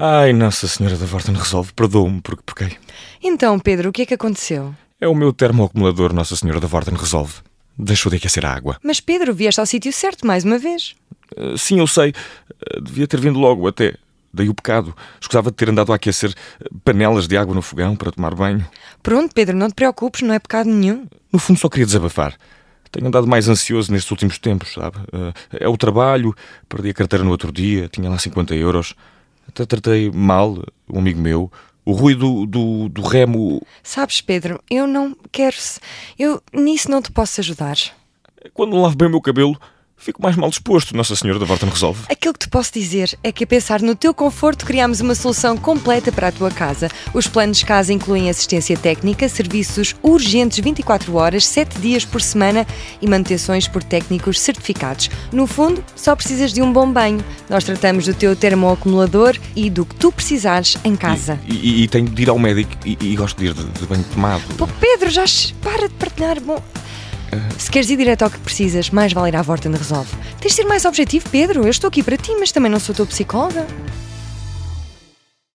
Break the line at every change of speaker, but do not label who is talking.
Ai, Nossa Senhora da Vorten resolve, perdoa-me porque pequei.
Então, Pedro, o que é que aconteceu?
É o meu termoacumulador, Nossa Senhora da Vorten resolve. Deixou de aquecer a água.
Mas Pedro, vieste ao sítio certo mais uma vez.
Uh, sim, eu sei. Uh, devia ter vindo logo até. Daí o pecado. Escusava de ter andado a aquecer panelas de água no fogão para tomar banho.
Pronto, Pedro, não te preocupes, não é pecado nenhum.
No fundo, só queria desabafar. Tenho andado mais ansioso nestes últimos tempos, sabe? É o trabalho, perdi a carteira no outro dia, tinha lá 50 euros. Tratei mal um amigo meu. O ruído do, do, do remo.
Sabes, Pedro, eu não quero. Eu nisso não te posso ajudar.
Quando lavo bem o meu cabelo, Fico mais mal disposto, Nossa Senhora da Vorten resolve.
Aquilo que te posso dizer é que, a pensar no teu conforto, criámos uma solução completa para a tua casa. Os planos de casa incluem assistência técnica, serviços urgentes 24 horas, 7 dias por semana e manutenções por técnicos certificados. No fundo, só precisas de um bom banho. Nós tratamos do teu termoacumulador e do que tu precisares em casa.
E, e, e tenho de ir ao médico e, e gosto de ir de, de banho tomado.
Pô, Pedro, já para de partilhar. Bom, se queres ir direto ao que precisas, mais vale ir à Vorten Resolve. Tens de ser mais objetivo, Pedro. Eu estou aqui para ti, mas também não sou tua psicóloga.